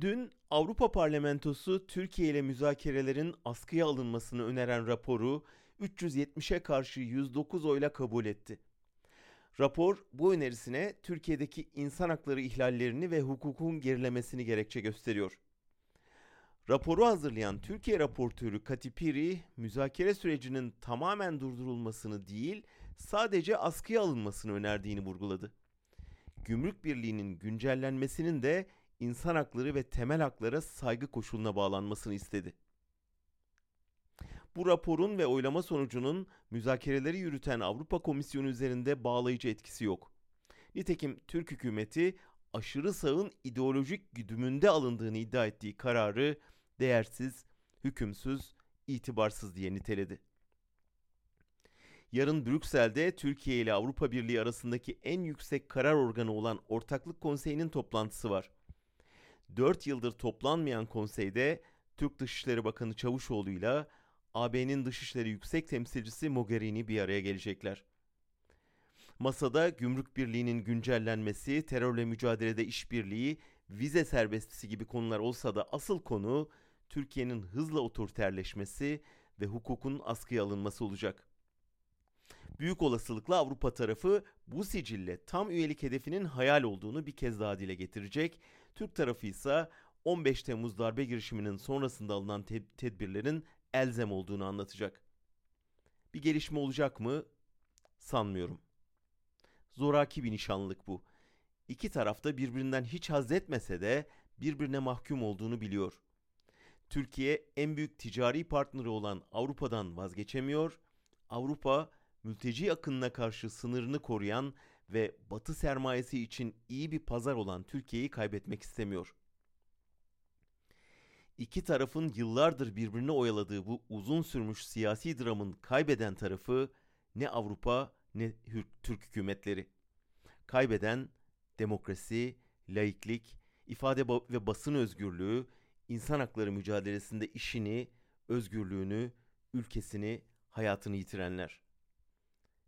Dün Avrupa Parlamentosu Türkiye ile müzakerelerin askıya alınmasını öneren raporu 370'e karşı 109 oyla kabul etti. Rapor bu önerisine Türkiye'deki insan hakları ihlallerini ve hukukun gerilemesini gerekçe gösteriyor. Raporu hazırlayan Türkiye raportörü Katipiri, müzakere sürecinin tamamen durdurulmasını değil, sadece askıya alınmasını önerdiğini vurguladı. Gümrük Birliği'nin güncellenmesinin de insan hakları ve temel haklara saygı koşuluna bağlanmasını istedi. Bu raporun ve oylama sonucunun müzakereleri yürüten Avrupa Komisyonu üzerinde bağlayıcı etkisi yok. Nitekim Türk hükümeti aşırı sağın ideolojik güdümünde alındığını iddia ettiği kararı değersiz, hükümsüz, itibarsız diye niteledi. Yarın Brüksel'de Türkiye ile Avrupa Birliği arasındaki en yüksek karar organı olan Ortaklık Konseyi'nin toplantısı var. 4 yıldır toplanmayan konseyde Türk Dışişleri Bakanı Çavuşoğlu ile AB'nin Dışişleri Yüksek Temsilcisi Mogherini bir araya gelecekler. Masada gümrük birliğinin güncellenmesi, terörle mücadelede işbirliği, vize serbestisi gibi konular olsa da asıl konu Türkiye'nin hızla otoriterleşmesi ve hukukun askıya alınması olacak. Büyük olasılıkla Avrupa tarafı bu sicille tam üyelik hedefinin hayal olduğunu bir kez daha dile getirecek. Türk tarafı ise 15 Temmuz darbe girişiminin sonrasında alınan te- tedbirlerin elzem olduğunu anlatacak. Bir gelişme olacak mı? Sanmıyorum. Zoraki bir nişanlık bu. İki tarafta birbirinden hiç haz etmese de birbirine mahkum olduğunu biliyor. Türkiye en büyük ticari partneri olan Avrupa'dan vazgeçemiyor. Avrupa mülteci akınına karşı sınırını koruyan ve Batı sermayesi için iyi bir pazar olan Türkiye'yi kaybetmek istemiyor. İki tarafın yıllardır birbirine oyaladığı bu uzun sürmüş siyasi dramın kaybeden tarafı ne Avrupa ne Türk hükümetleri. Kaybeden demokrasi, laiklik, ifade ve basın özgürlüğü, insan hakları mücadelesinde işini, özgürlüğünü, ülkesini, hayatını yitirenler.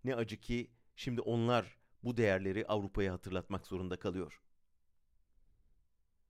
Ne acı ki şimdi onlar bu değerleri Avrupa'ya hatırlatmak zorunda kalıyor.